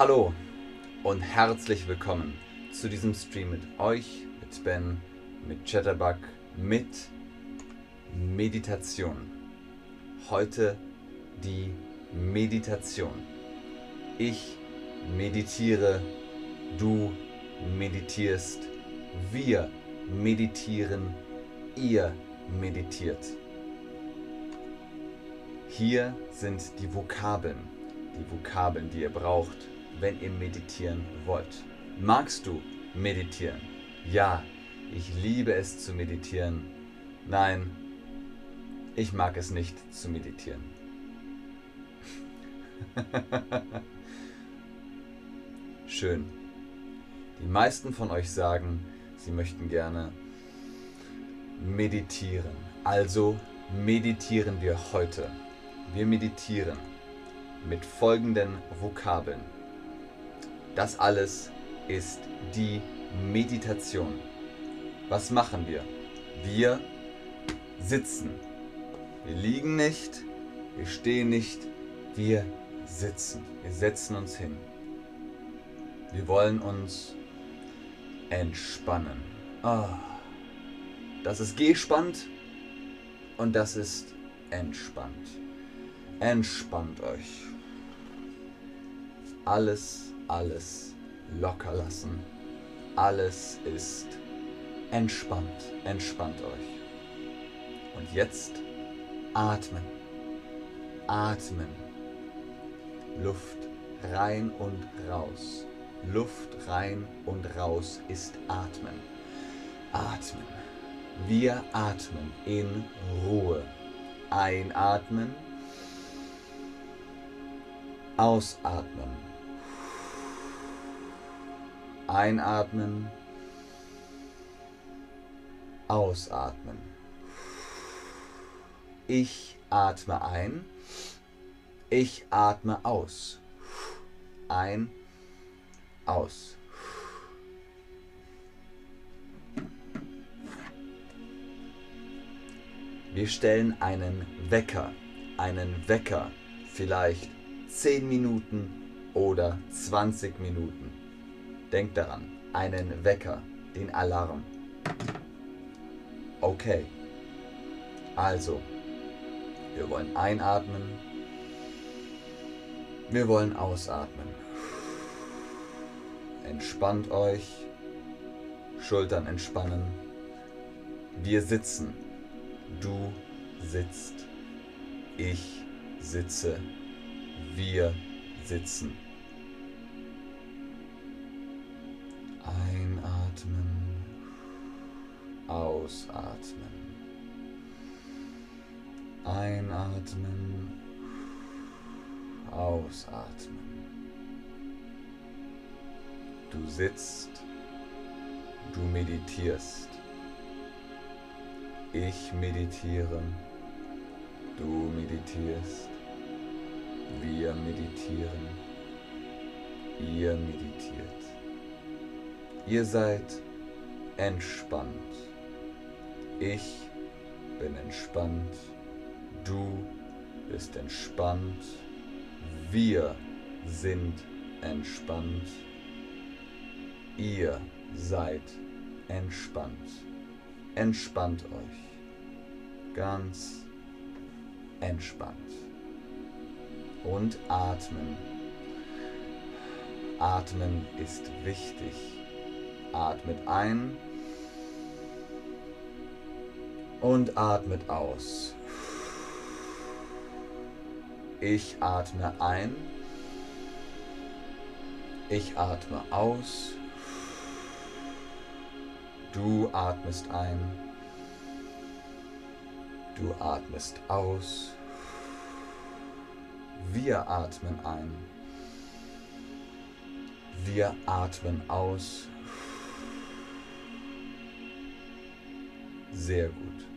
Hallo und herzlich willkommen zu diesem Stream mit euch, mit Ben, mit Chatterbug, mit Meditation. Heute die Meditation. Ich meditiere, du meditierst, wir meditieren, ihr meditiert. Hier sind die Vokabeln, die Vokabeln, die ihr braucht, wenn ihr meditieren wollt. Magst du meditieren? Ja, ich liebe es zu meditieren. Nein, ich mag es nicht zu meditieren. Schön. Die meisten von euch sagen, sie möchten gerne meditieren. Also meditieren wir heute. Wir meditieren mit folgenden Vokabeln. Das alles ist die Meditation. Was machen wir? Wir sitzen. Wir liegen nicht, wir stehen nicht, wir sitzen. Wir setzen uns hin. Wir wollen uns entspannen. Oh, das ist gespannt und das ist entspannt. Entspannt euch. Alles, alles locker lassen. Alles ist entspannt. Entspannt euch. Und jetzt atmen. Atmen. Luft rein und raus. Luft rein und raus ist atmen. Atmen. Wir atmen in Ruhe. Einatmen. Ausatmen. Einatmen. Ausatmen. Ich atme ein. Ich atme aus. Ein, aus. Wir stellen einen Wecker, einen Wecker, vielleicht 10 Minuten oder 20 Minuten. Denkt daran, einen Wecker, den Alarm. Okay. Also, wir wollen einatmen. Wir wollen ausatmen. Entspannt euch. Schultern entspannen. Wir sitzen. Du sitzt. Ich sitze. Wir sitzen. Ausatmen. Einatmen. Ausatmen. Du sitzt. Du meditierst. Ich meditiere. Du meditierst. Wir meditieren. Ihr meditiert. Ihr seid entspannt. Ich bin entspannt. Du bist entspannt. Wir sind entspannt. Ihr seid entspannt. Entspannt euch. Ganz entspannt. Und atmen. Atmen ist wichtig. Atmet ein und atmet aus. Ich atme ein. Ich atme aus. Du atmest ein. Du atmest aus. Wir atmen ein. Wir atmen aus. Sehr gut.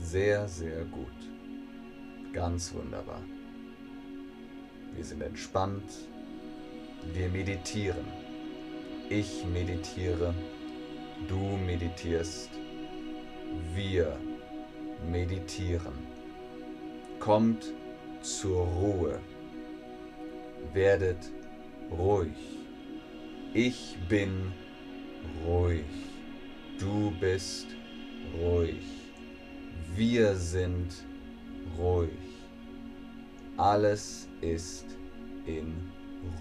Sehr, sehr gut. Ganz wunderbar. Wir sind entspannt. Wir meditieren. Ich meditiere. Du meditierst. Wir meditieren. Kommt zur Ruhe. Werdet ruhig. Ich bin ruhig. Du bist ruhig. Wir sind ruhig. Alles ist in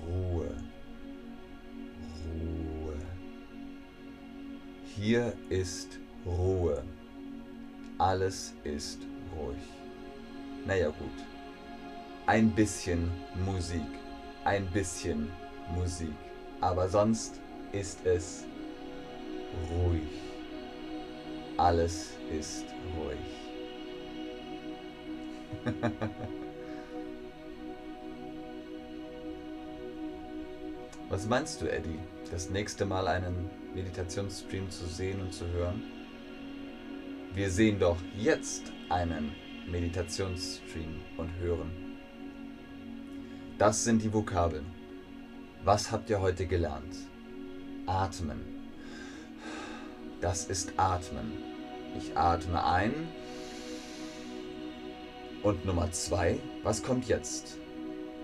Ruhe. Ruhe. Hier ist Ruhe. Alles ist ruhig. Naja gut. Ein bisschen Musik. Ein bisschen Musik. Aber sonst ist es ruhig. Alles ist ruhig. Was meinst du, Eddie? Das nächste Mal einen Meditationsstream zu sehen und zu hören? Wir sehen doch jetzt einen Meditationsstream und hören. Das sind die Vokabeln. Was habt ihr heute gelernt? Atmen. Das ist Atmen. Ich atme ein. Und Nummer zwei, was kommt jetzt?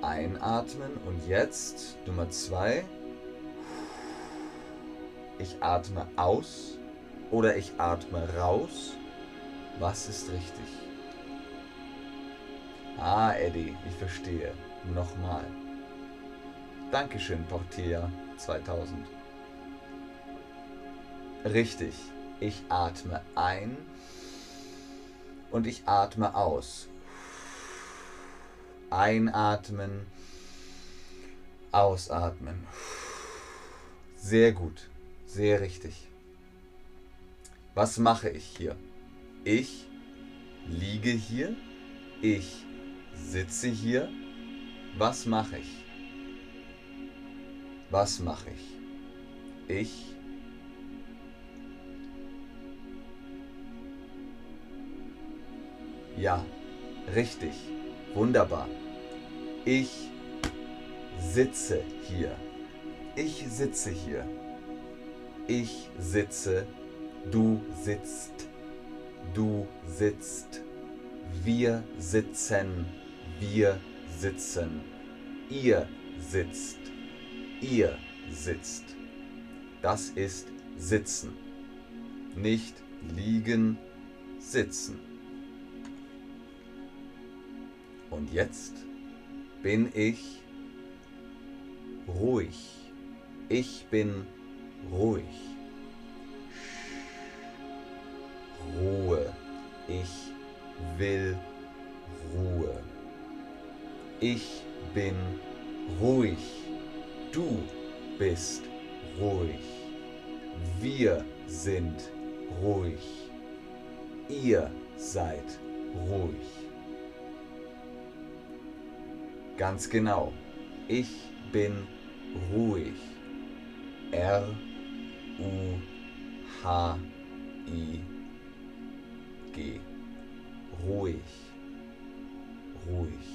Einatmen und jetzt Nummer zwei. Ich atme aus oder ich atme raus. Was ist richtig? Ah, Eddie, ich verstehe. Nochmal. Dankeschön, Portilla 2000. Richtig. Ich atme ein und ich atme aus. Einatmen, ausatmen. Sehr gut, sehr richtig. Was mache ich hier? Ich liege hier, ich sitze hier. Was mache ich? Was mache ich? Ich Ja, richtig. Wunderbar. Ich sitze hier. Ich sitze hier. Ich sitze. Du sitzt. Du sitzt. Wir sitzen. Wir sitzen. Ihr sitzt. Ihr sitzt. Das ist Sitzen. Nicht liegen, sitzen. Und jetzt bin ich ruhig. Ich bin ruhig. Ruhe. Ich will Ruhe. Ich bin ruhig. Du bist ruhig. Wir sind ruhig. Ihr seid ruhig. Ganz genau. Ich bin ruhig. R U H I G. Ruhig. Ruhig.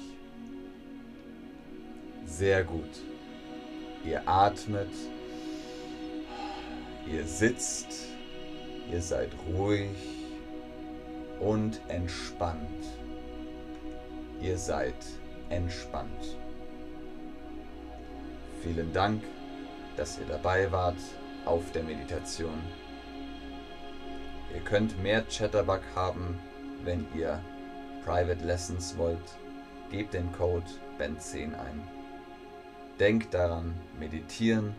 Sehr gut. Ihr atmet. Ihr sitzt. Ihr seid ruhig und entspannt. Ihr seid entspannt. Vielen Dank, dass ihr dabei wart auf der Meditation. Ihr könnt mehr Chatterbug haben, wenn ihr Private Lessons wollt. Gebt den Code BEN10 ein. Denkt daran, meditieren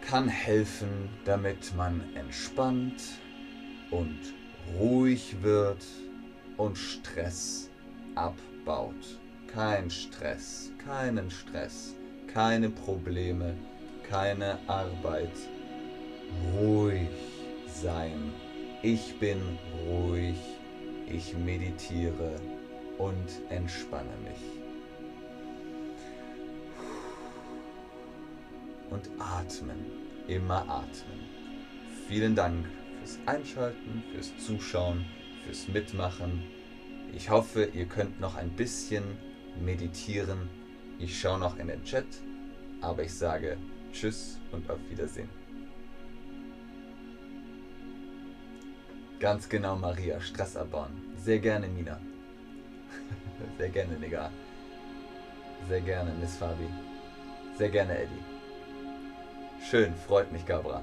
kann helfen, damit man entspannt und ruhig wird und Stress abbaut abbaut. Kein Stress, keinen Stress, keine Probleme, keine Arbeit. Ruhig sein. Ich bin ruhig, ich meditiere und entspanne mich. Und atmen, immer atmen. Vielen Dank fürs Einschalten, fürs Zuschauen, fürs Mitmachen ich hoffe, ihr könnt noch ein bisschen meditieren. Ich schaue noch in den Chat, aber ich sage Tschüss und auf Wiedersehen. Ganz genau, Maria, Stress abbauen. Sehr gerne, Mina. Sehr gerne, Nigga. Sehr gerne, Miss Fabi. Sehr gerne, Eddie. Schön, freut mich, Gabra.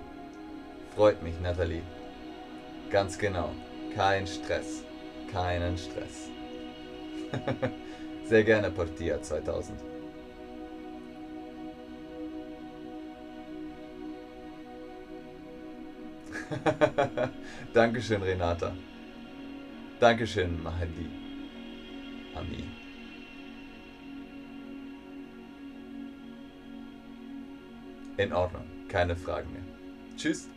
Freut mich, Nathalie. Ganz genau. Kein Stress. Keinen Stress. Sehr gerne, Portia 2000. Dankeschön, Renata. Dankeschön, Mahdi. Ami. In Ordnung, keine Fragen mehr. Tschüss.